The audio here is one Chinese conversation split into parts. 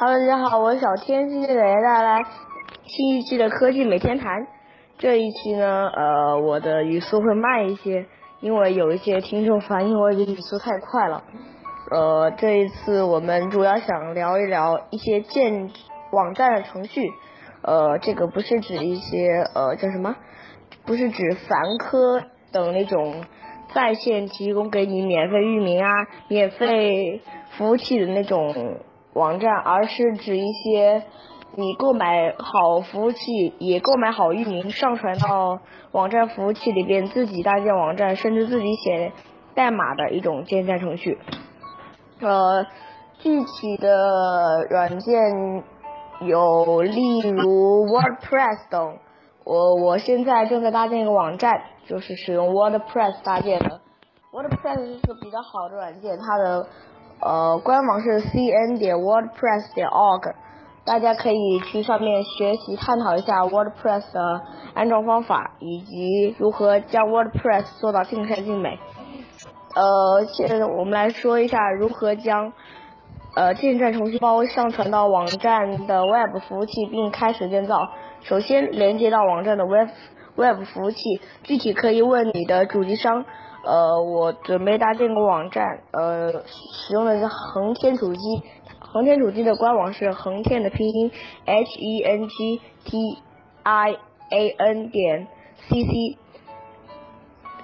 Hello，大家好，我是小天，今天给大家带来新一期的科技每天谈。这一期呢，呃，我的语速会慢一些，因为有一些听众反映我的语速太快了。呃，这一次我们主要想聊一聊一些建网站的程序。呃，这个不是指一些呃叫什么，不是指凡科等那种在线提供给你免费域名啊、免费服务器的那种。网站，而是指一些你购买好服务器，也购买好域名，上传到网站服务器里边自己搭建网站，甚至自己写代码的一种建站程序。呃，具体的软件有例如 WordPress 等。我我现在正在搭建一个网站，就是使用 WordPress 搭建的。WordPress 是个比较好的软件，它的。呃，官网是 cn 点 wordpress 点 org，大家可以去上面学习探讨一下 wordpress 的安装方法，以及如何将 wordpress 做到尽善尽美。呃，现在我们来说一下如何将呃建站程序包上传到网站的 web 服务器并开始建造。首先连接到网站的 web web 服务器，具体可以问你的主机商。呃，我准备搭建个网站，呃，使用的是恒天主机，恒天主机的官网是恒天的拼音 h e n g t i a n 点 c c，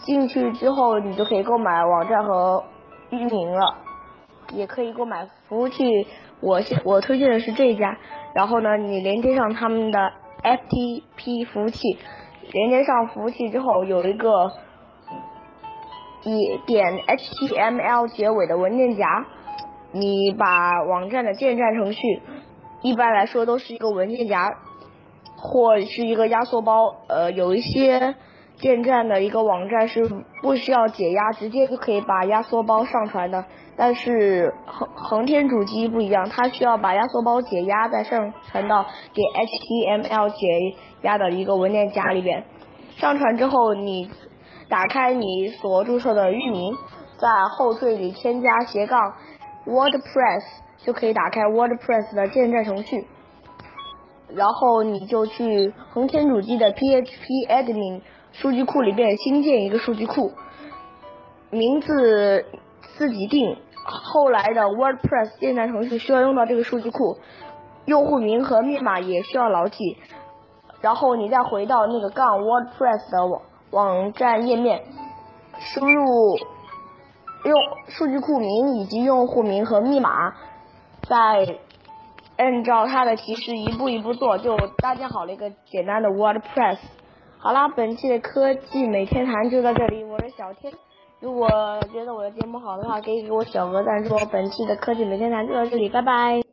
进去之后你就可以购买网站和域名了，也可以购买服务器，我我推荐的是这家，然后呢，你连接上他们的 FTP 服务器，连接上服务器之后有一个。以点 HTML 结尾的文件夹，你把网站的建站程序，一般来说都是一个文件夹或是一个压缩包。呃，有一些建站的一个网站是不需要解压，直接就可以把压缩包上传的。但是恒恒天主机不一样，它需要把压缩包解压再上传到点 HTML 解压的一个文件夹里边。上传之后你。打开你所注册的域名，在后缀里添加斜杠 WordPress，就可以打开 WordPress 的建站程序。然后你就去恒天主机的 PHP Admin 数据库里边新建一个数据库，名字自己定。后来的 WordPress 建站程序需要用到这个数据库，用户名和密码也需要牢记。然后你再回到那个杠 WordPress 的网。网站页面，输入用数据库名以及用户名和密码，再按照它的提示一步一步做，就搭建好了一个简单的 WordPress。好啦，本期的科技每天谈就到这里，我是小天。如果觉得我的节目好的话，可以给我小额赞助。本期的科技每天谈就到这里，拜拜。